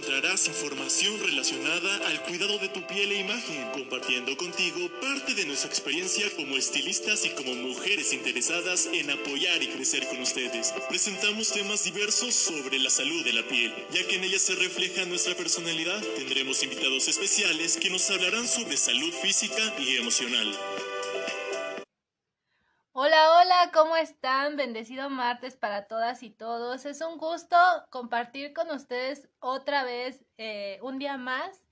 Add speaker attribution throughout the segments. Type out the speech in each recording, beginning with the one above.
Speaker 1: encontrarás información relacionada al cuidado de tu piel e imagen, compartiendo contigo parte de nuestra experiencia como estilistas y como mujeres interesadas en apoyar y crecer con ustedes. Presentamos temas diversos sobre la salud de la piel, ya que en ella se refleja nuestra personalidad. Tendremos invitados especiales que nos hablarán sobre salud física y emocional.
Speaker 2: Bendecido martes para todas y todos. Es un gusto compartir con ustedes otra vez eh, un día más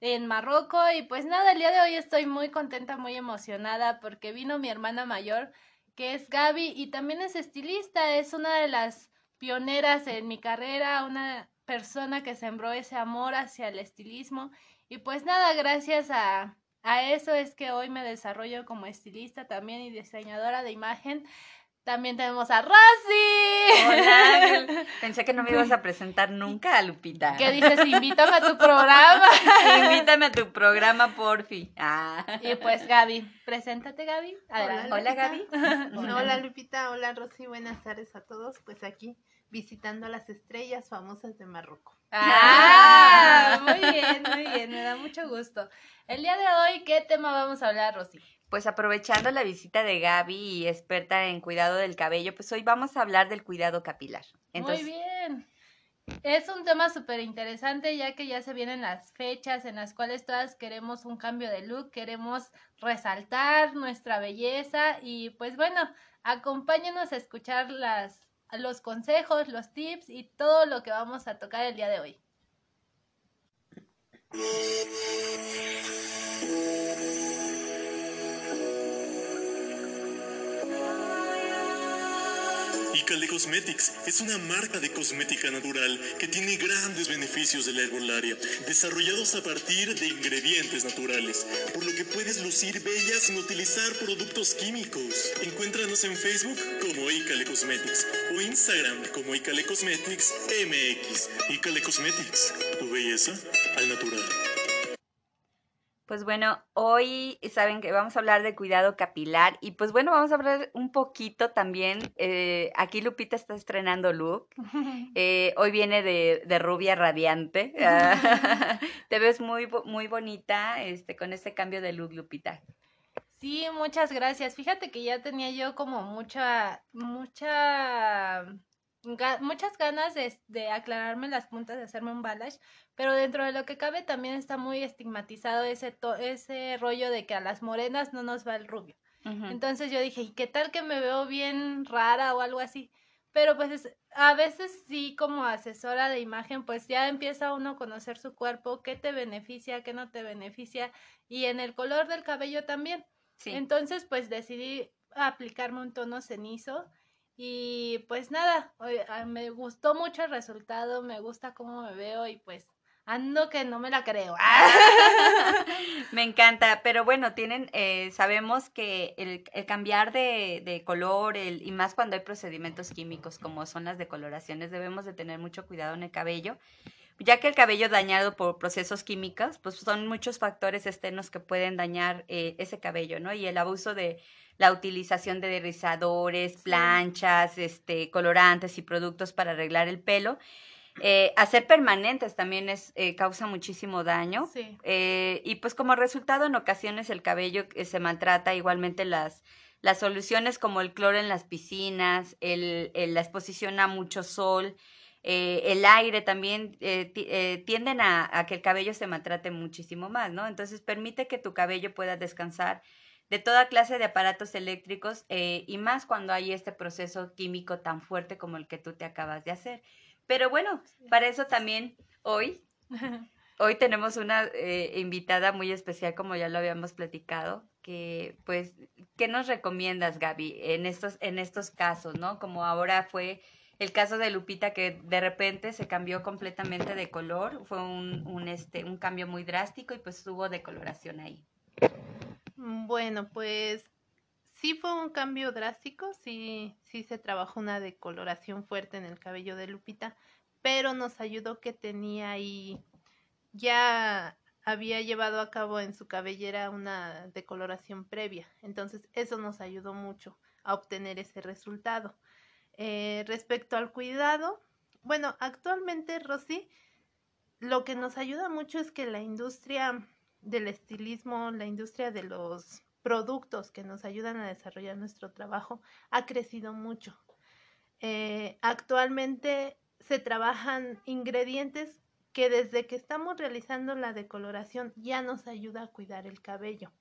Speaker 2: en Marruecos y pues nada, el día de hoy estoy muy contenta, muy emocionada porque vino mi hermana mayor que es Gaby y también es estilista, es una de las pioneras en mi carrera, una persona que sembró ese amor hacia el estilismo y pues nada, gracias a a eso es que hoy me desarrollo como estilista también y diseñadora de imagen. También tenemos a Rosy.
Speaker 3: Hola, pensé que no me ibas a presentar nunca a Lupita.
Speaker 2: ¿Qué dices? Invítame a tu programa.
Speaker 3: Invítame a tu programa, porfi. Ah.
Speaker 2: Y pues Gaby, preséntate Gaby.
Speaker 3: Hola, hola Gaby.
Speaker 4: Hola Lupita, hola Rosy, buenas tardes a todos. Pues aquí visitando las estrellas famosas de Marruecos.
Speaker 2: Ah, muy bien, muy bien, me da mucho gusto. El día de hoy, ¿qué tema vamos a hablar, Rosy?
Speaker 3: Pues aprovechando la visita de Gaby, experta en cuidado del cabello, pues hoy vamos a hablar del cuidado capilar.
Speaker 2: Muy bien. Es un tema súper interesante ya que ya se vienen las fechas en las cuales todas queremos un cambio de look, queremos resaltar nuestra belleza y pues bueno, acompáñenos a escuchar las los consejos, los tips y todo lo que vamos a tocar el día de hoy.
Speaker 1: Icale Cosmetics es una marca de cosmética natural que tiene grandes beneficios de la herbolaria, desarrollados a partir de ingredientes naturales, por lo que puedes lucir bella sin utilizar productos químicos. Encuéntranos en Facebook como Icale Cosmetics o Instagram como Icale Cosmetics MX. Icale Cosmetics, tu belleza al natural.
Speaker 3: Pues bueno, hoy saben que vamos a hablar de cuidado capilar y pues bueno, vamos a hablar un poquito también, eh, aquí Lupita está estrenando look, eh, hoy viene de, de rubia radiante, te ves muy, muy bonita este, con este cambio de look, Lupita.
Speaker 2: Sí, muchas gracias. Fíjate que ya tenía yo como mucha, mucha muchas ganas de, aclararme las puntas, de hacerme un balash, pero dentro de lo que cabe también está muy estigmatizado ese, ese rollo de que a las morenas no nos va el rubio. Entonces yo dije, ¿y qué tal que me veo bien rara o algo así? Pero pues a veces sí como asesora de imagen, pues ya empieza uno a conocer su cuerpo, qué te beneficia, qué no te beneficia, y en el color del cabello también. Entonces pues decidí aplicarme un tono cenizo y pues nada, ah, me gustó mucho el resultado, me gusta cómo me veo y pues ando que no me la creo.
Speaker 3: me encanta, pero bueno, tienen, eh, sabemos que el, cambiar de, de color el, y más cuando hay procedimientos químicos como son las decoloraciones, debemos de tener mucho cuidado en el cabello ya que el cabello dañado por procesos químicos, pues son muchos factores externos que pueden dañar eh, ese cabello, ¿no? Y el abuso de la utilización de rizadores, planchas, este, colorantes y productos para arreglar el pelo. Eh, hacer permanentes también es, eh, causa muchísimo daño. Eh, y pues como resultado en ocasiones el cabello se maltrata, igualmente las, las soluciones como el cloro en las piscinas, el, la exposición a mucho sol, el aire también tienden a, a, que el cabello se maltrate muchísimo más, ¿no? Entonces permite que tu cabello pueda descansar de toda clase de aparatos eléctricos eh, y más cuando hay este proceso químico tan fuerte como el que tú te acabas de hacer. Pero bueno, para eso también hoy, hoy tenemos una eh, invitada muy especial, como ya lo habíamos platicado, que pues, ¿qué nos recomiendas, Gaby, en estos, en estos casos, no? Como ahora fue el caso de Lupita que de repente se cambió completamente de color, fue un, un, este, un cambio muy drástico y pues hubo decoloración ahí.
Speaker 4: Mm, bueno, pues sí fue un cambio drástico, sí, sí se trabajó una decoloración fuerte en el cabello de Lupita, pero nos ayudó que tenía ahí, ya había llevado a cabo en su cabellera una decoloración previa, entonces eso nos ayudó mucho a obtener ese resultado. Eh, respecto al cuidado, bueno, actualmente Rosy lo que nos ayuda mucho es que la industria del estilismo, la industria de los productos que nos ayudan a desarrollar nuestro trabajo ha crecido mucho. Eh, actualmente se trabajan ingredientes que desde que estamos realizando la decoloración ya nos ayuda a cuidar el cabello.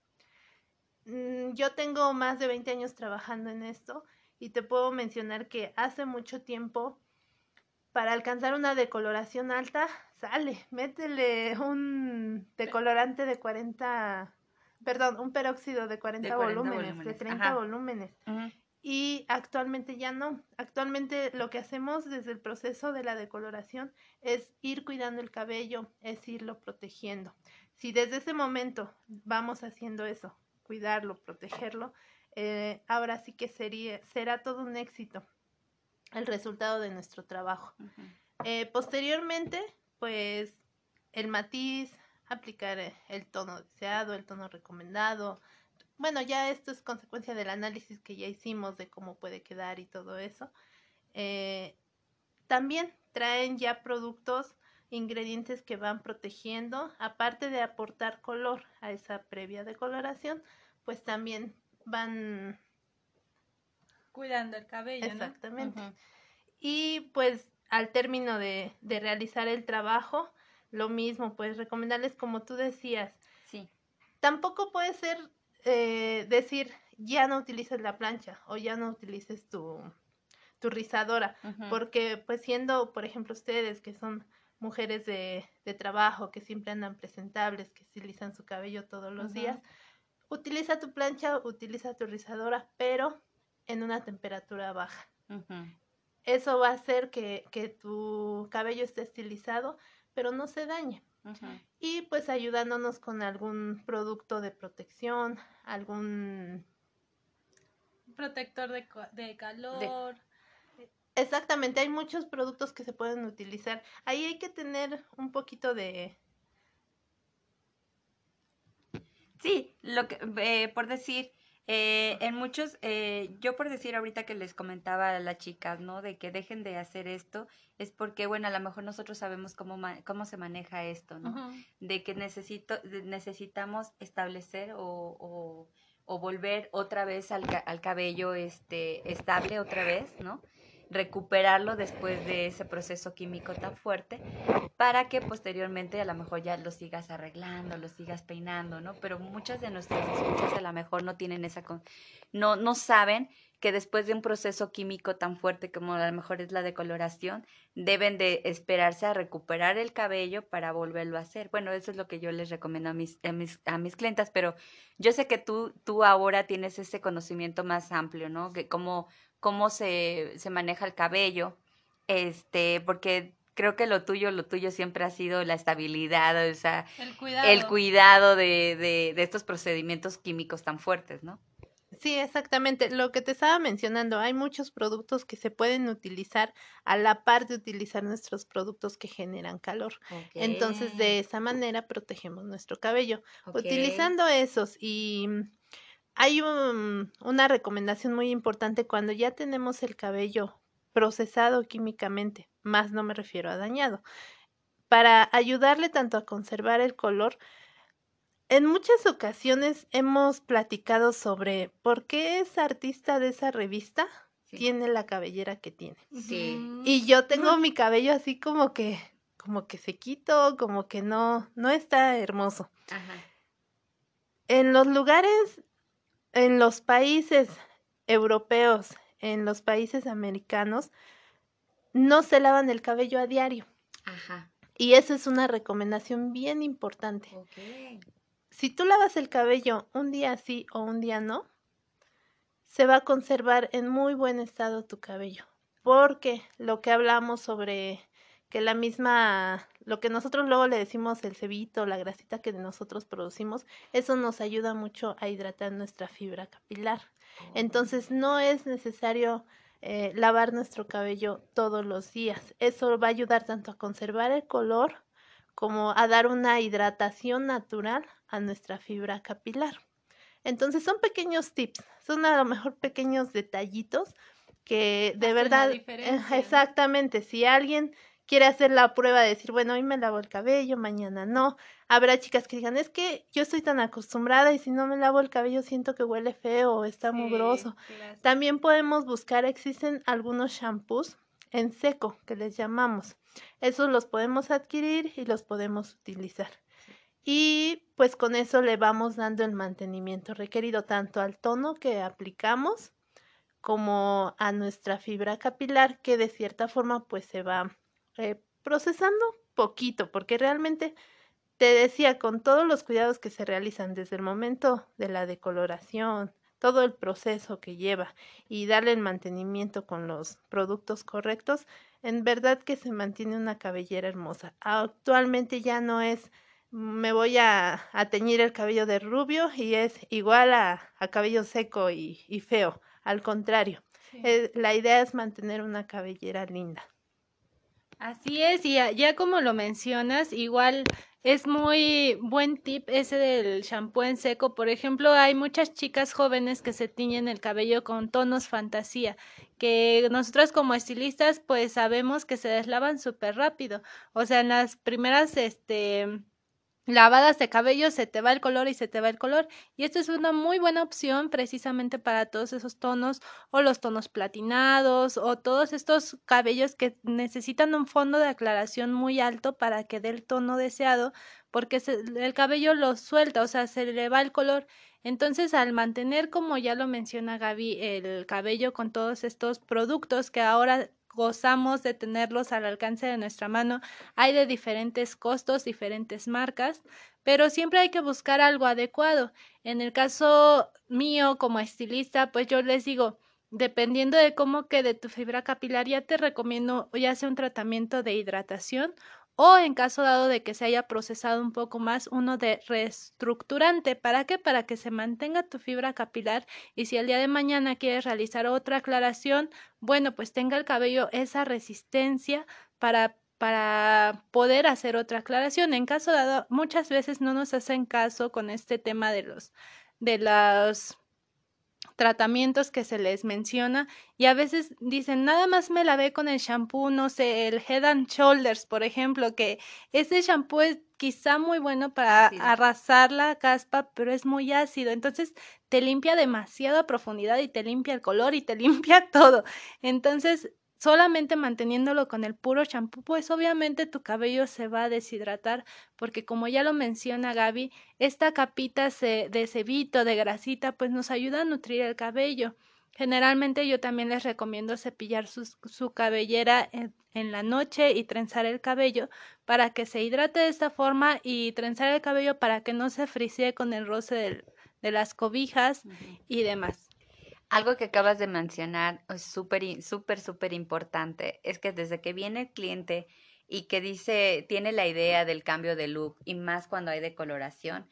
Speaker 4: Mm, yo tengo más de 20 años trabajando en esto y te puedo mencionar que hace mucho tiempo para alcanzar una decoloración alta, sale, métele un decolorante de 40, perdón, un peróxido de 40, volúmenes, de 30 volúmenes. Y actualmente ya no. Actualmente lo que hacemos desde el proceso de la decoloración es ir cuidando el cabello, es irlo protegiendo. Si desde ese momento vamos haciendo eso, cuidarlo, protegerlo, eh, ahora sí que sería, será todo un éxito el resultado de nuestro trabajo. Eh, posteriormente, pues el matiz, aplicar el tono deseado, el tono recomendado. Bueno, ya esto es consecuencia del análisis que ya hicimos de cómo puede quedar y todo eso. Eh, también traen ya productos, ingredientes que van protegiendo, aparte de aportar color a esa previa decoloración, pues también van
Speaker 2: cuidando el cabello.
Speaker 4: Exactamente. Y pues al término de, de, realizar el trabajo, lo mismo, pues recomendarles como tú decías.
Speaker 3: Sí.
Speaker 4: Tampoco puede ser eh, decir ya no utilices la plancha o ya no utilices tu, tu rizadora, porque pues siendo, por ejemplo, ustedes que son mujeres de, de, trabajo, que siempre andan presentables, que utilizan su cabello todos los días, utiliza tu plancha, utiliza tu rizadora, pero en una temperatura baja. Eso va a hacer que, que, tu cabello esté estilizado, pero no se dañe. Y pues ayudándonos con algún producto de protección, algún
Speaker 2: protector de, de calor.
Speaker 4: Exactamente, hay muchos productos que se pueden utilizar. Ahí hay que tener un poquito de...
Speaker 3: Sí, lo que, eh, por decir, eh, en muchos, eh, yo por decir ahorita que les comentaba a las chicas, ¿no? De que dejen de hacer esto, es porque, bueno, a lo mejor nosotros sabemos cómo, cómo se maneja esto, ¿no? De que necesito, necesitamos establecer o, o, o, volver otra vez al, al cabello este, estable, otra vez, ¿no? Recuperarlo después de ese proceso químico tan fuerte para que posteriormente a lo mejor ya lo sigas arreglando, lo sigas peinando, ¿no? Pero muchas de nuestras escuchas a lo mejor no tienen esa, no, no saben que después de un proceso químico tan fuerte como a lo mejor es la decoloración, deben de esperarse a recuperar el cabello para volverlo a hacer. Bueno, eso es lo que yo les recomiendo a mis, a mis, a mis clientas, pero yo sé que tú, tú ahora tienes ese conocimiento más amplio, ¿no? Que cómo cómo se, se maneja el cabello, este, porque creo que lo tuyo, lo tuyo siempre ha sido la estabilidad, o sea,
Speaker 2: el cuidado,
Speaker 3: el cuidado de, de, de, estos procedimientos químicos tan fuertes, ¿no?
Speaker 4: Sí, exactamente. Lo que te estaba mencionando, hay muchos productos que se pueden utilizar a la par de utilizar nuestros productos que generan calor. Entonces, de esa manera protegemos nuestro cabello. Utilizando esos y hay una recomendación muy importante cuando ya tenemos el cabello procesado químicamente, más no me refiero a dañado, para ayudarle tanto a conservar el color. En muchas ocasiones hemos platicado sobre por qué esa artista de esa revista tiene la cabellera que tiene.
Speaker 3: Sí.
Speaker 4: Y yo tengo mi cabello así como que, como que se quito, como que no, no está hermoso.
Speaker 3: Ajá.
Speaker 4: En los lugares en los países europeos, en los países americanos, no se lavan el cabello a diario.
Speaker 3: Ajá.
Speaker 4: Y esa es una recomendación bien importante.
Speaker 3: Okay.
Speaker 4: Si tú lavas el cabello un día sí o un día no, se va a conservar en muy buen estado tu cabello. Porque lo que hablamos sobre que la misma, lo que nosotros luego le decimos el cebito, la grasita que nosotros producimos, eso nos ayuda mucho a hidratar nuestra fibra capilar. Oh. Entonces no es necesario eh, lavar nuestro cabello todos los días. Eso va a ayudar tanto a conservar el color como a dar una hidratación natural a nuestra fibra capilar. Entonces son pequeños tips, son a lo mejor pequeños detallitos que de
Speaker 2: Hacen
Speaker 4: verdad,
Speaker 2: exactamente,
Speaker 4: si alguien quiere hacer la prueba de decir, bueno, hoy me lavo el cabello, mañana no. Habrá chicas que digan, es que yo estoy tan acostumbrada y si no me lavo el cabello siento que huele feo o está mugroso. También podemos buscar, existen algunos shampoos en seco que les llamamos. Esos los podemos adquirir y los podemos utilizar. Y pues con eso le vamos dando el mantenimiento requerido tanto al tono que aplicamos como a nuestra fibra capilar que de cierta forma pues se va eh, procesando poquito porque realmente te decía con todos los cuidados que se realizan desde el momento de la decoloración, todo el proceso que lleva y darle el mantenimiento con los productos correctos, en verdad que se mantiene una cabellera hermosa. Actualmente ya no es me voy a, teñir el cabello de rubio y es igual a, cabello seco y feo. Al contrario, eh, la idea es mantener una cabellera linda.
Speaker 2: Así es, y ya, como lo mencionas, igual es muy buen tip ese del shampoo en seco. Por ejemplo, hay muchas chicas jóvenes que se tiñen el cabello con tonos fantasía, que nosotras como estilistas pues sabemos que se deslavan súper rápido. O sea, en las primeras, este, lavadas de cabello se te va el color y se te va el color y esta es una muy buena opción precisamente para todos esos tonos o los tonos platinados o todos estos cabellos que necesitan un fondo de aclaración muy alto para que dé el tono deseado porque el cabello lo suelta, o sea, se le va el color. Entonces, al mantener, como ya lo menciona Gaby, el cabello con todos estos productos que ahora gozamos de tenerlos al alcance de nuestra mano. Hay de diferentes costos, diferentes marcas, pero siempre hay que buscar algo adecuado. En el caso mío como estilista, pues yo les digo, dependiendo de cómo quede tu fibra capilar, ya te recomiendo ya sea un tratamiento de hidratación o en caso dado de que se haya procesado un poco más, uno de reestructurante. ¿Para qué? Para que se mantenga tu fibra capilar y si el día de mañana quieres realizar otra aclaración, bueno, pues tenga el cabello esa resistencia para para poder hacer otra aclaración. En caso dado, muchas veces no nos hacen caso con este tema de los de los tratamientos que se les menciona y a veces dicen nada más me lavé con el shampoo, no sé, el Head and Shoulders, por ejemplo, que ese shampoo es quizá muy bueno para arrasar la caspa, pero es muy ácido, entonces te limpia demasiado a profundidad y te limpia el color y te limpia todo. Entonces, solamente manteniéndolo con el puro champú, pues obviamente tu cabello se va a deshidratar, porque como ya lo menciona Gaby, esta capita de cebito, de grasita, pues nos ayuda a nutrir el cabello. Generalmente yo también les recomiendo cepillar su, cabellera en, la noche y trenzar el cabello para que se hidrate de esta forma y trenzar el cabello para que no se frisee con el roce de las cobijas y demás.
Speaker 3: Algo que acabas de mencionar es súper, súper, importante. Es que desde que viene el cliente y que dice, tiene la idea del cambio de look y más cuando hay decoloración,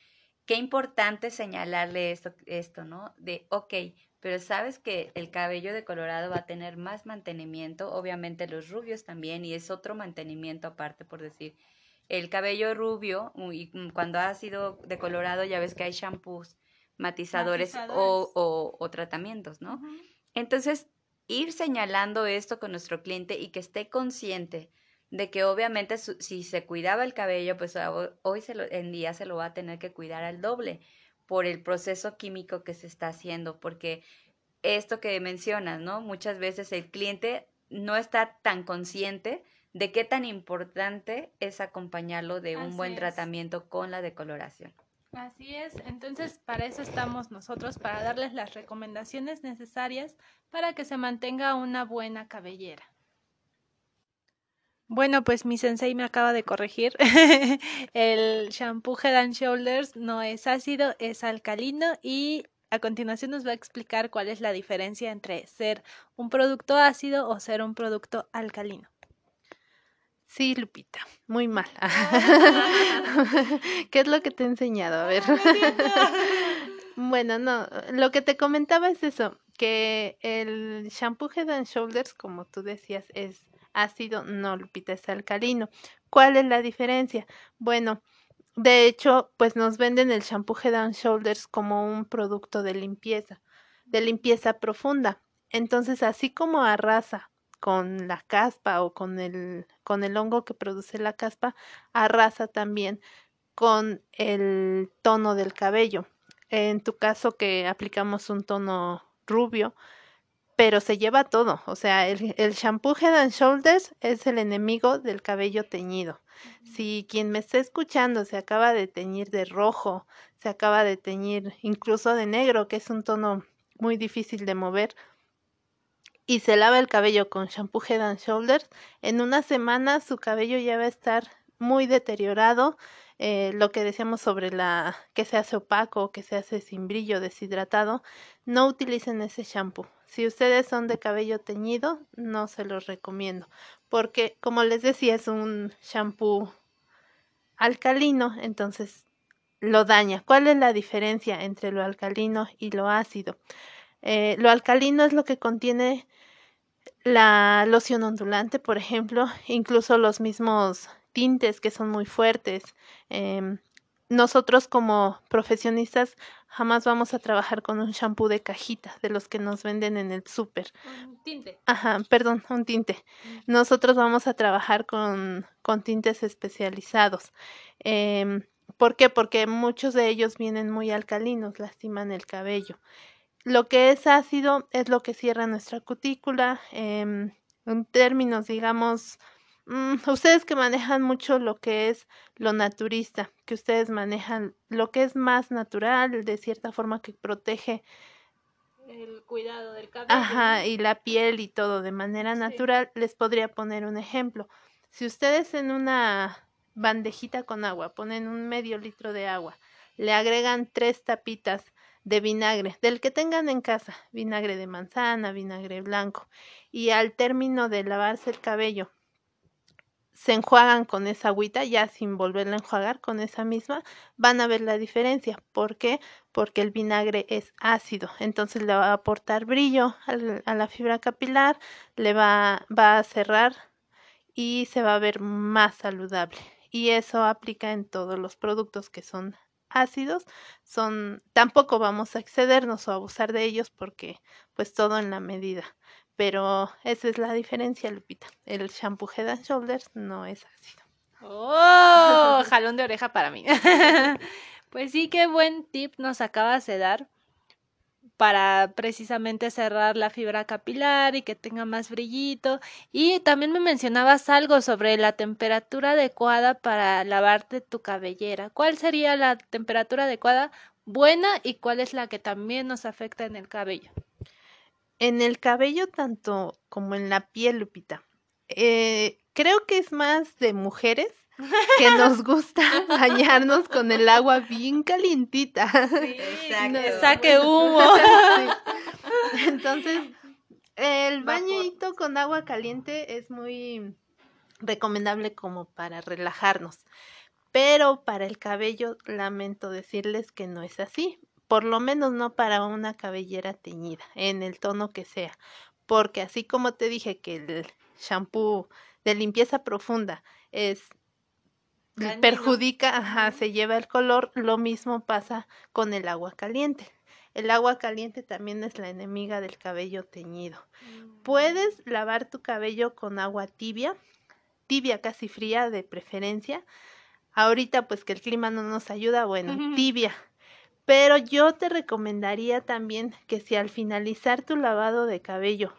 Speaker 3: qué importante señalarle esto, esto, ¿no? De, ok, pero sabes que el cabello decolorado va a tener más mantenimiento, obviamente los rubios también, y es otro mantenimiento aparte, por decir, el cabello rubio, cuando ha sido decolorado, ya ves que hay shampoos matizadores, O, o, tratamientos, ¿no? Entonces, ir señalando esto con nuestro cliente y que esté consciente de que obviamente si se cuidaba el cabello, pues hoy se lo, en día se lo va a tener que cuidar al doble por el proceso químico que se está haciendo, porque esto que mencionas, ¿no? Muchas veces el cliente no está tan consciente de qué tan importante es acompañarlo de un buen tratamiento con la decoloración.
Speaker 2: Así es, entonces para eso estamos nosotros, para darles las recomendaciones necesarias para que se mantenga una buena cabellera. Bueno, pues mi sensei me acaba de corregir. el shampoo Head and Shoulders no es ácido, es alcalino y a continuación nos va a explicar cuál es la diferencia entre ser un producto ácido o ser un producto alcalino.
Speaker 4: Sí, Lupita, muy mal. ¿Qué es lo que te he enseñado? A ver. bueno, no, lo que te comentaba es eso, que el shampoo Head and Shoulders, como tú decías, es ácido, no, Lupita, es alcalino. ¿Cuál es la diferencia? Bueno, de hecho, pues nos venden el shampoo Head and Shoulders como un producto de limpieza, de limpieza profunda. Entonces, así como arrasa con la caspa o con el, con el hongo que produce la caspa, arrasa también con el tono del cabello. En tu caso que aplicamos un tono rubio, pero se lleva todo. O sea, el, el shampoo Head and Shoulders es el enemigo del cabello teñido. Si quien me está escuchando se acaba de teñir de rojo, se acaba de teñir incluso de negro, que es un tono muy difícil de mover, y se lava el cabello con shampoo Head and Shoulders, en una semana su cabello ya va a estar muy deteriorado, eh, lo que decíamos sobre la que se hace opaco, que se hace sin brillo, deshidratado, no utilicen ese shampoo. Si ustedes son de cabello teñido, no se los recomiendo, porque como les decía, es un shampoo alcalino, entonces lo daña. ¿Cuál es la diferencia entre lo alcalino y lo ácido? Eh, lo alcalino es lo que contiene la loción ondulante, por ejemplo, incluso los mismos tintes que son muy fuertes. Em, nosotros como profesionistas jamás vamos a trabajar con un shampoo de cajita, de los que nos venden en el súper.
Speaker 2: Un tinte.
Speaker 4: Ajá, perdón, un tinte. Nosotros vamos a trabajar con, con tintes especializados. Eh, ¿Por qué? Porque muchos de ellos vienen muy alcalinos, lastiman el cabello. Lo que es ácido es lo que cierra nuestra cutícula. Eh, en términos, digamos, Mm, ustedes que manejan mucho lo que es lo naturista, que ustedes manejan lo que es más natural, de cierta forma que protege
Speaker 2: el cuidado del cabello.
Speaker 4: Ajá, y la piel y todo de manera natural, les podría poner un ejemplo. Si ustedes en una bandejita con agua ponen un medio litro de agua, le agregan tres tapitas de vinagre, del que tengan en casa, vinagre de manzana, vinagre blanco, y al término de lavarse el cabello, se enjuagan con esa agüita, ya sin volverla a enjuagar con esa misma, van a ver la diferencia. ¿Por qué? Porque el vinagre es ácido, entonces le va a aportar brillo a la fibra capilar, le va, va a cerrar y se va a ver más saludable. Y eso aplica en todos los productos que son ácidos, son tampoco vamos a excedernos o abusar de ellos porque pues todo en la medida. Pero esa es la diferencia, Lupita. El shampoo Head and Shoulders no es ácido.
Speaker 2: ¡Oh! Jalón de oreja para mí. pues sí, qué buen tip nos acabas de dar para precisamente cerrar la fibra capilar y que tenga más brillito. Y también me mencionabas algo sobre la temperatura adecuada para lavarte tu cabellera. ¿Cuál sería la temperatura adecuada buena y cuál es la que también nos afecta en el cabello?
Speaker 4: En el cabello tanto como en la piel, Lupita. Eh, creo que es más de mujeres que nos gusta bañarnos con el agua bien calientita.
Speaker 2: Sí, exacto. Saque humo.
Speaker 4: Entonces, el bañito con agua caliente es muy recomendable como para relajarnos. Pero para el cabello lamento decirles que no es así por lo menos no para una cabellera teñida, en el tono que sea, porque así como te dije que el shampoo de limpieza profunda es perjudica, ajá, se lleva el color, lo mismo pasa con el agua caliente. El agua caliente también es la enemiga del cabello teñido. Mm. Puedes lavar tu cabello con agua tibia, tibia casi fría de preferencia. Ahorita pues que el clima no nos ayuda, bueno, tibia pero yo te recomendaría también que si al finalizar tu lavado de cabello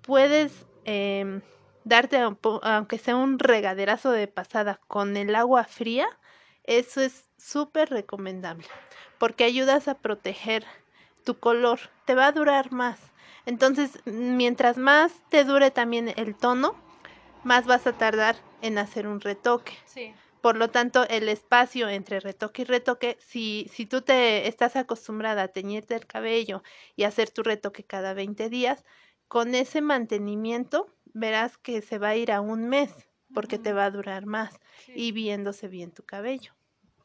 Speaker 4: puedes eh, darte, aunque sea un regaderazo de pasada con el agua fría, eso es súper recomendable porque ayudas a proteger tu color, te va a durar más. Entonces, mientras más te dure también el tono, más vas a tardar en hacer un retoque.
Speaker 2: Sí.
Speaker 4: Por lo tanto, el espacio entre retoque y retoque, si, si tú te estás acostumbrada a teñirte el cabello y hacer tu retoque cada 20 días, con ese mantenimiento verás que se va a ir a un mes porque te va a durar más y viéndose bien tu cabello.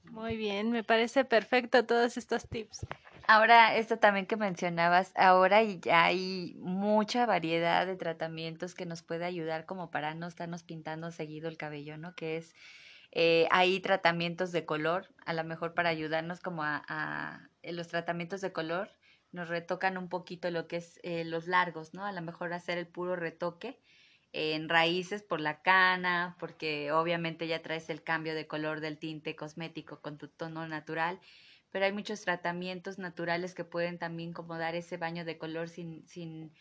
Speaker 2: Muy bien, me parece perfecto todos estos tips.
Speaker 3: Ahora, esto también que mencionabas, ahora ya hay mucha variedad de tratamientos que nos puede ayudar como para no estarnos pintando seguido el cabello, ¿no? Que es eh, hay tratamientos de color, a lo mejor para ayudarnos como a, los tratamientos de color, nos retocan un poquito lo que es eh, los largos, ¿no? A lo mejor hacer el puro retoque en raíces por la cana, porque obviamente ya traes el cambio de color del tinte cosmético con tu tono natural, pero hay muchos tratamientos naturales que pueden también como dar ese baño de color sin, sin,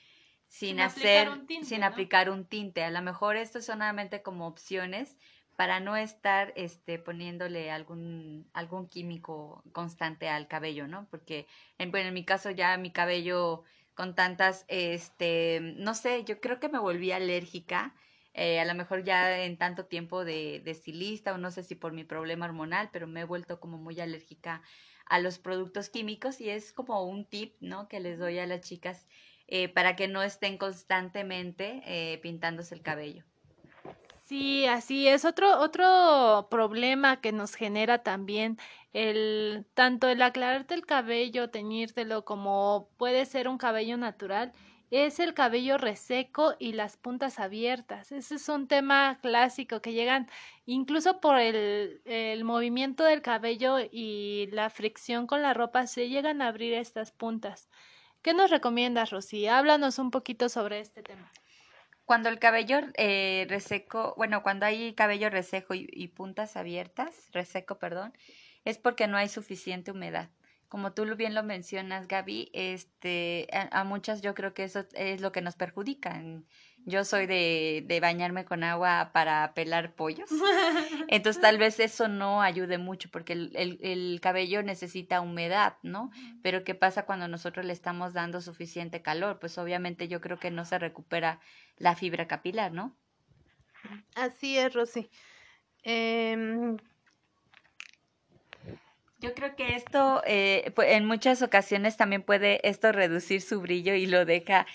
Speaker 3: sin, hacer, sin aplicar un tinte. A lo mejor esto es solamente como opciones para no estar este, poniéndole algún, algún químico constante al cabello, ¿no? Porque en, bueno, en mi caso ya mi cabello con tantas, este, no sé, yo creo que me volví alérgica, eh, a lo mejor ya en tanto tiempo de, de estilista o no sé si por mi problema hormonal, pero me he vuelto como muy alérgica a los productos químicos y es como un tip, ¿no? Que les doy a las chicas eh, para que no estén constantemente eh, pintándose el cabello.
Speaker 2: Sí, así es. Otro, otro problema que nos genera también el tanto el aclararte el cabello, teñírtelo, como puede ser un cabello natural, es el cabello reseco y las puntas abiertas. Ese es un tema clásico que llegan incluso por el, el movimiento del cabello y la fricción con la ropa, se llegan a abrir estas puntas. ¿Qué nos recomiendas, Rosy? Háblanos un poquito sobre este tema.
Speaker 3: Cuando el cabello eh, reseco, bueno, cuando hay cabello reseco y, puntas abiertas, reseco, perdón, es porque no hay suficiente humedad. Como tú bien lo mencionas, Gaby, este, a, a muchas yo creo que eso es lo que nos perjudica. Yo soy de, de bañarme con agua para pelar pollos. Entonces tal vez eso no ayude mucho porque el, el, el, cabello necesita humedad, ¿no? Pero ¿qué pasa cuando nosotros le estamos dando suficiente calor? Pues obviamente yo creo que no se recupera la fibra capilar, ¿no?
Speaker 4: Así es, Rosy. Eh,
Speaker 3: yo creo que esto eh, en muchas ocasiones también puede esto reducir su brillo y lo deja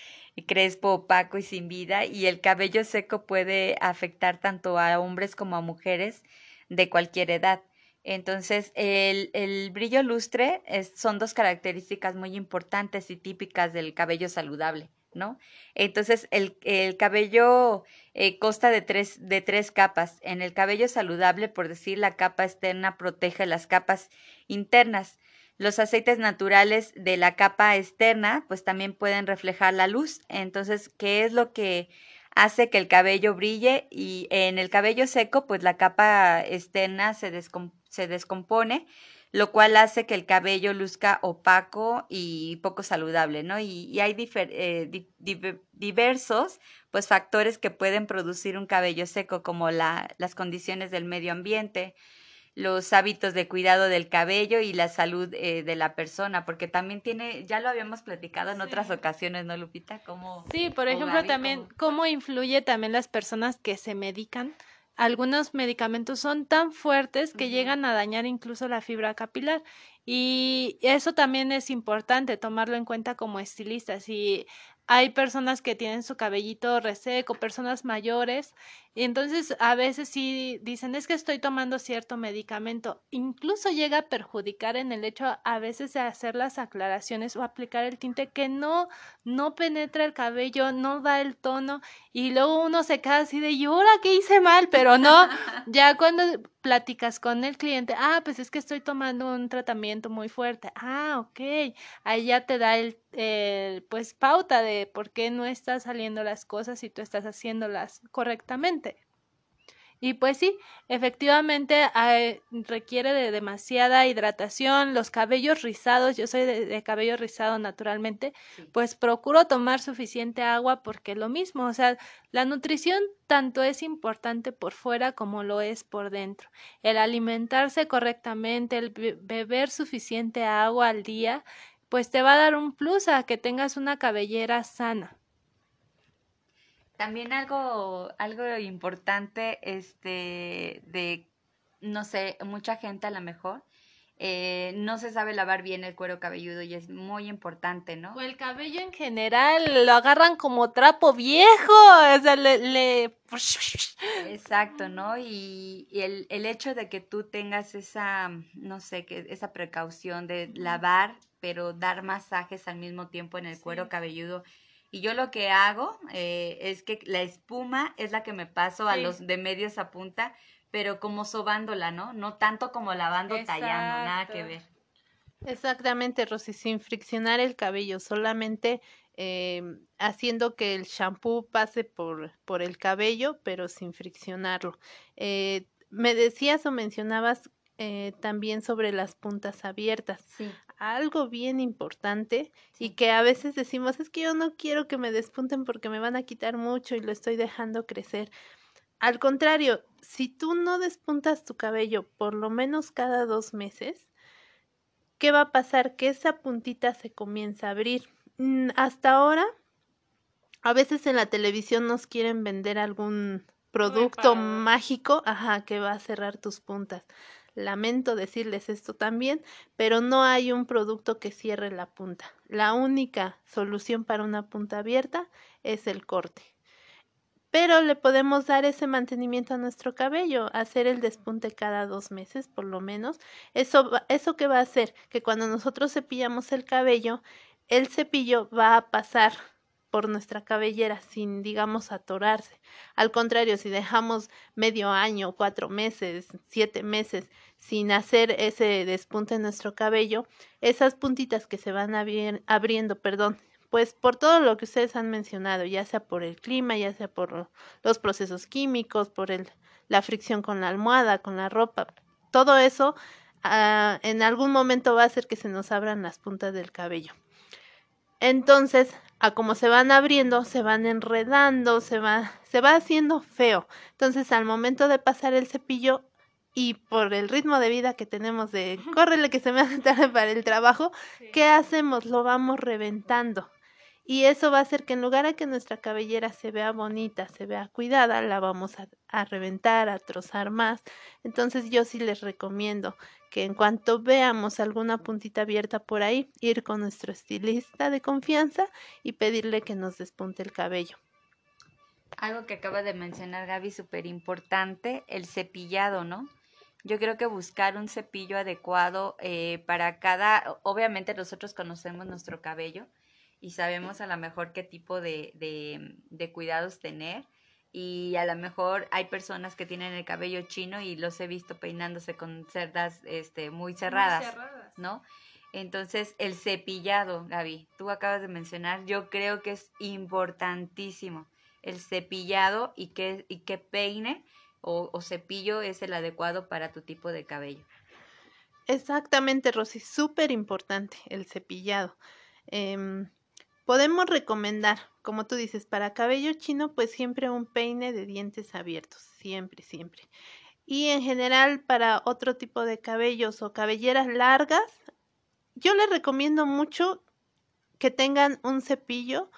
Speaker 3: crespo, opaco y sin vida y el cabello seco puede afectar tanto a hombres como a mujeres de cualquier edad. Entonces, el, el brillo lustre son dos características muy importantes y típicas del cabello saludable, ¿no? Entonces, el, el cabello eh, consta de tres, de tres capas. En el cabello saludable, por decir, la capa externa protege las capas internas. Los aceites naturales de la capa externa pues también pueden reflejar la luz. Entonces, ¿qué es lo que hace que el cabello brille? Y en el cabello seco pues la capa externa se, descompone, lo cual hace que el cabello luzca opaco y poco saludable, ¿no? Y, y hay eh, di diversos pues factores que pueden producir un cabello seco como la, las condiciones del medio ambiente, los hábitos de cuidado del cabello y la salud eh, de la persona, porque también tiene, ya lo habíamos platicado en otras ocasiones, ¿no, Lupita? ¿Cómo,
Speaker 2: sí, por ejemplo, también cómo... influye también las personas que se medican. Algunos medicamentos son tan fuertes que llegan a dañar incluso la fibra capilar y eso también es importante tomarlo en cuenta como estilistas. Si hay personas que tienen su cabellito reseco, personas mayores, y entonces a veces sí dicen es que estoy tomando cierto medicamento, incluso llega a perjudicar en el hecho a veces de hacer las aclaraciones o aplicar el tinte que no no penetra el cabello, no da el tono y luego uno se queda así de, ¿y ahora qué hice mal? Pero no, ya cuando platicas con el cliente, ah, pues es que estoy tomando un tratamiento muy fuerte, ah, ok, ahí ya te da el, el pues pauta de por qué no están saliendo las cosas y tú estás haciéndolas correctamente. Y pues sí, efectivamente requiere de demasiada hidratación, los cabellos rizados, yo soy de, cabello rizado naturalmente, pues procuro tomar suficiente agua porque lo mismo, o sea, la nutrición tanto es importante por fuera como lo es por dentro. El alimentarse correctamente, el beber suficiente agua al día, pues te va a dar un plus a que tengas una cabellera sana.
Speaker 3: También algo, algo importante, este, de, no sé, mucha gente a lo mejor eh, no se sabe lavar bien el cuero cabelludo y es muy importante, ¿no?
Speaker 2: O el cabello en general, lo agarran como trapo viejo, o sea, le...
Speaker 3: Exacto, ¿no? Y, y el, el, hecho de que tú tengas esa, no sé, que esa precaución de lavar, pero dar masajes al mismo tiempo en el cuero cabelludo y yo lo que hago eh, es que la espuma es la que me paso a los de medios a punta, pero como sobándola, ¿no? No tanto como lavando, tallando, nada que ver.
Speaker 4: Exactamente, Rosy, sin friccionar el cabello, solamente em, haciendo que el shampoo pase por, por el cabello, pero sin friccionarlo. Eh, me decías o mencionabas eh, también sobre las puntas abiertas.
Speaker 3: Sí.
Speaker 4: Algo bien importante y que a veces decimos, es que yo no quiero que me despunten porque me van a quitar mucho y lo estoy dejando crecer. Al contrario, si tú no despuntas tu cabello por lo menos cada dos meses, ¿qué va a pasar? Que esa puntita se comienza a abrir. Mm, hasta ahora, a veces en la televisión nos quieren vender algún producto mágico, ajá, que va a cerrar tus puntas. Lamento decirles esto también, pero no hay un producto que cierre la punta. La única solución para una punta abierta es el corte. Pero le podemos dar ese mantenimiento a nuestro cabello, hacer el despunte cada dos meses por lo menos. Eso, eso que va a hacer que cuando nosotros cepillamos el cabello, el cepillo va a pasar por nuestra cabellera sin, digamos, atorarse. Al contrario, si dejamos medio año, cuatro meses, siete meses sin hacer ese despunte en nuestro cabello, esas puntitas que se van abriendo, perdón, pues por todo lo que ustedes han mencionado, ya sea por el clima, ya sea por los procesos químicos, por el, la fricción con la almohada, con la ropa, todo eso ah, en algún momento va a hacer que se nos abran las puntas del cabello. Entonces, a como se van abriendo, se van enredando, se va, se va haciendo feo. Entonces, al momento de pasar el cepillo y por el ritmo de vida que tenemos de córrele que se me hace tarde para el trabajo, ¿qué hacemos? Lo vamos reventando. Y eso va a hacer que en lugar de que nuestra cabellera se vea bonita, se vea cuidada, la vamos a, a reventar, a trozar más. Entonces yo sí les recomiendo que en cuanto veamos alguna puntita abierta por ahí, ir con nuestro estilista de confianza y pedirle que nos despunte el cabello.
Speaker 3: Algo que acaba de mencionar Gaby, súper importante, el cepillado, ¿no? Yo creo que buscar un cepillo adecuado eh, para cada, obviamente nosotros conocemos nuestro cabello y sabemos a lo mejor qué tipo de, de, de cuidados tener y a lo mejor hay personas que tienen el cabello chino y los he visto peinándose con cerdas este, muy cerradas, ¿no? Entonces, el cepillado, Gaby, tú acabas de mencionar, yo creo que es importantísimo el cepillado y que, y que peine o, o cepillo es el adecuado para tu tipo de cabello.
Speaker 4: Exactamente, Rosy, súper importante el cepillado. Eh, Podemos recomendar, como tú dices, para cabello chino, pues siempre un peine de dientes abiertos, siempre, siempre. Y en general para otro tipo de cabellos o cabelleras largas, yo les recomiendo mucho que tengan un cepillo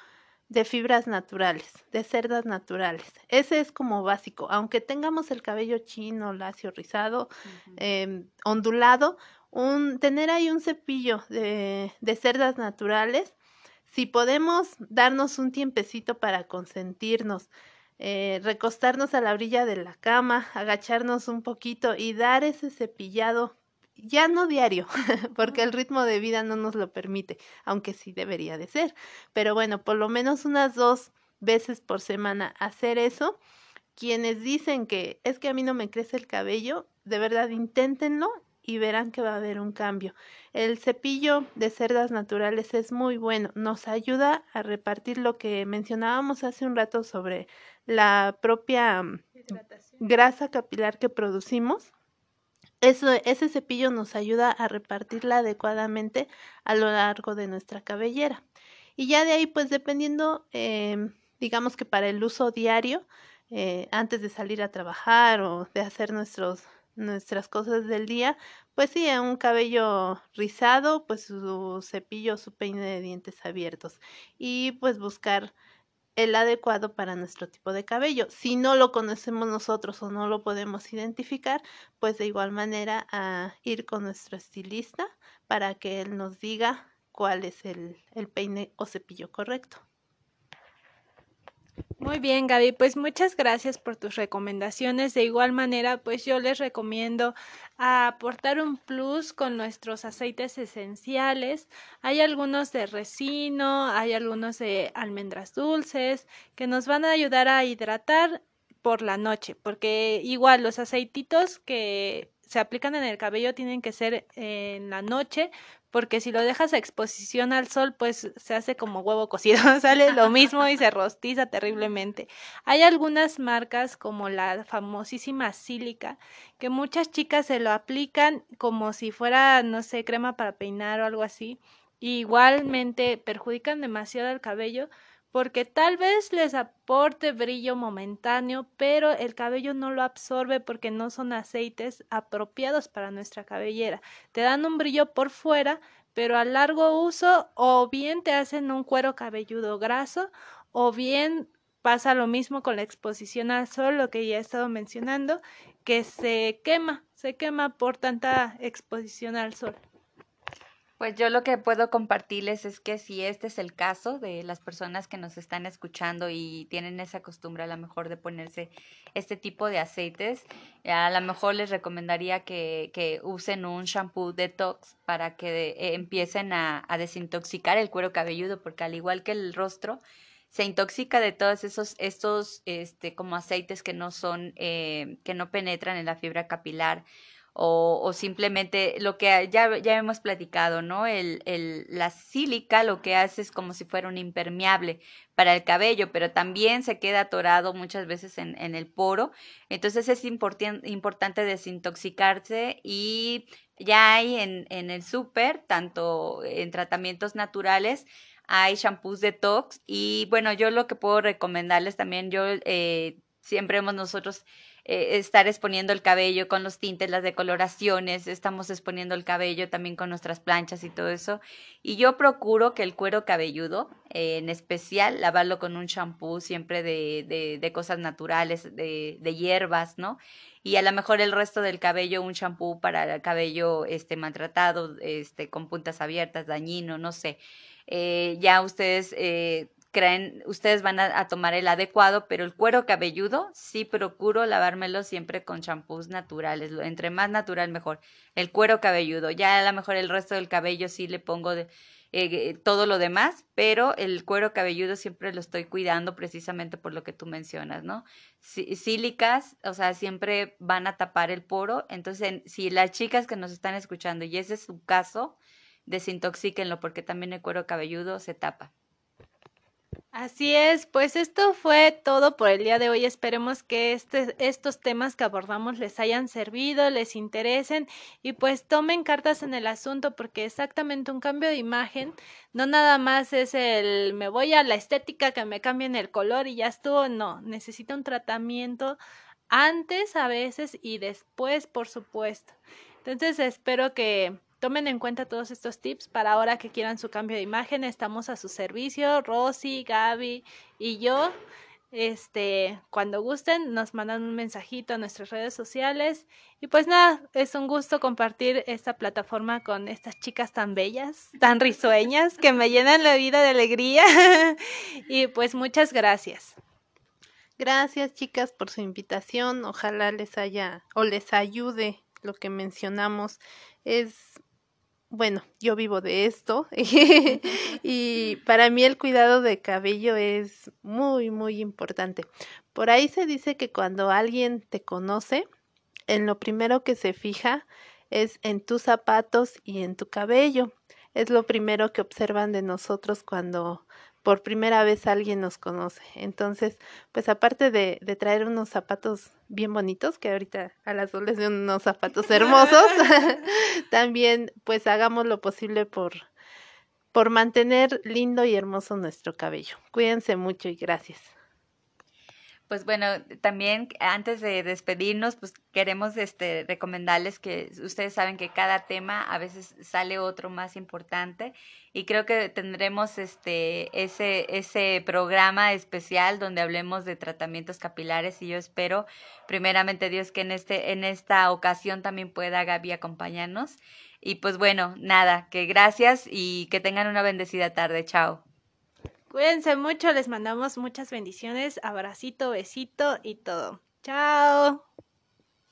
Speaker 4: de fibras naturales, de cerdas naturales. Ese es como básico. Aunque tengamos el cabello chino, lacio, rizado, eh, ondulado, un, tener ahí un cepillo de, de cerdas naturales si podemos darnos un tiempecito para consentirnos, eh, recostarnos a la orilla de la cama, agacharnos un poquito y dar ese cepillado, ya no diario, porque el ritmo de vida no nos lo permite, aunque sí debería de ser, pero bueno, por lo menos unas dos veces por semana hacer eso. Quienes dicen que es que a mí no me crece el cabello, de verdad inténtenlo y verán que va a haber un cambio. El cepillo de cerdas naturales es muy bueno, nos ayuda a repartir lo que mencionábamos hace un rato sobre la propia mm, grasa capilar que producimos. Eso, ese cepillo nos ayuda a repartirla adecuadamente a lo largo de nuestra cabellera. Y ya de ahí, pues dependiendo, eh, digamos que para el uso diario, eh, antes de salir a trabajar o de hacer nuestros nuestras cosas del día, pues sí, un cabello rizado, pues su cepillo, su peine de dientes abiertos y pues buscar el adecuado para nuestro tipo de cabello. Si no lo conocemos nosotros o no lo podemos identificar, pues de igual manera a ir con nuestro estilista para que él nos diga cuál es el, el peine o cepillo correcto.
Speaker 2: Muy bien, Gaby, pues muchas gracias por tus recomendaciones. De igual manera, pues yo les recomiendo aportar un plus con nuestros aceites esenciales. Hay algunos de resino, hay algunos de almendras dulces que nos van a ayudar a hidratar por la noche, porque igual los aceititos que se aplican en el cabello tienen que ser en la noche porque si lo dejas a exposición al sol, pues se hace como huevo cocido, sale lo mismo y se rostiza terriblemente. Hay algunas marcas como la famosísima sílica, que muchas chicas se lo aplican como si fuera, no sé, crema para peinar o algo así. igualmente perjudican demasiado el cabello porque tal vez les aporte brillo momentáneo, pero el cabello no lo absorbe porque no son aceites apropiados para nuestra cabellera. Te dan un brillo por fuera, pero a largo uso o bien te hacen un cuero cabelludo graso o bien pasa lo mismo con la exposición al sol, lo que ya he estado mencionando, que se quema, se quema por tanta exposición al sol.
Speaker 3: Pues yo lo que puedo compartirles es que si este es el caso de las personas que nos están escuchando y tienen esa costumbre a lo mejor de ponerse este tipo de aceites, a lo mejor les recomendaría que, que usen un shampoo detox para que empiecen a, a desintoxicar el cuero cabelludo, porque al igual que el rostro, se intoxica de todos esos estos este como aceites que no son eh, que no penetran en la fibra capilar o, simplemente lo que ya, ya hemos platicado, ¿no? El, el, la sílica lo que hace es como si fuera un impermeable para el cabello, pero también se queda atorado muchas veces en, en el poro. Entonces es importante desintoxicarse y ya hay en, en el súper, tanto en tratamientos naturales, hay shampoos detox y bueno, yo lo que puedo recomendarles también, yo eh, siempre hemos nosotros eh, estar exponiendo el cabello con los tintes, las decoloraciones, estamos exponiendo el cabello también con nuestras planchas y todo eso. Y yo procuro que el cuero cabelludo, eh, en especial, lavarlo con un shampoo siempre de, de, cosas naturales, de, de hierbas, ¿no? y a lo mejor el resto del cabello un shampoo para el cabello este maltratado, este con puntas abiertas, dañino, no sé. Eh, ya ustedes eh, creen, ustedes van a, tomar el adecuado, pero el cuero cabelludo sí procuro lavármelo siempre con champús naturales, entre más natural mejor. El cuero cabelludo, ya a lo mejor el resto del cabello sí le pongo de, eh, todo lo demás, pero el cuero cabelludo siempre lo estoy cuidando precisamente por lo que tú mencionas, ¿no? sílicas, o sea, siempre van a tapar el poro, entonces si las chicas que nos están escuchando y ese es su caso, desintoxíquenlo porque también el cuero cabelludo se tapa.
Speaker 2: Así es, pues esto fue todo por el día de hoy. Esperemos que este, estos temas que abordamos les hayan servido, les interesen y pues tomen cartas en el asunto porque exactamente un cambio de imagen no nada más es el me voy a la estética que me cambien el color y ya estuvo, no, necesita un tratamiento antes a veces y después, por supuesto. Entonces espero que Tomen en cuenta todos estos tips para ahora que quieran su cambio de imagen. Estamos a su servicio, Rosy, Gaby y yo. Este, cuando gusten, nos mandan un mensajito a nuestras redes sociales. Y pues nada, es un gusto compartir esta plataforma con estas chicas tan bellas, tan risueñas, que me llenan la vida de alegría. y pues muchas gracias.
Speaker 4: Gracias chicas por su invitación. Ojalá les haya o les ayude lo que mencionamos. Es bueno, yo vivo de esto y para mí el cuidado de cabello es muy, muy importante. Por ahí se dice que cuando alguien te conoce, en lo primero que se fija es en tus zapatos y en tu cabello. Es lo primero que observan de nosotros cuando por primera vez alguien nos conoce. Entonces, pues aparte de, de traer unos zapatos bien bonitos, que ahorita a las dos les unos zapatos hermosos, también pues hagamos lo posible por, por mantener lindo y hermoso nuestro cabello. Cuídense mucho y gracias.
Speaker 3: Pues bueno, también antes de despedirnos, pues queremos este, recomendarles que ustedes saben que cada tema a veces sale otro más importante y creo que tendremos este, ese, ese programa especial donde hablemos de tratamientos capilares y yo espero primeramente Dios que en, este, en esta ocasión también pueda Gaby acompañarnos. Y pues bueno, nada, que gracias y que tengan una bendecida tarde. Chao.
Speaker 2: Cuídense mucho, les mandamos muchas bendiciones, abracito, besito y todo. Chao.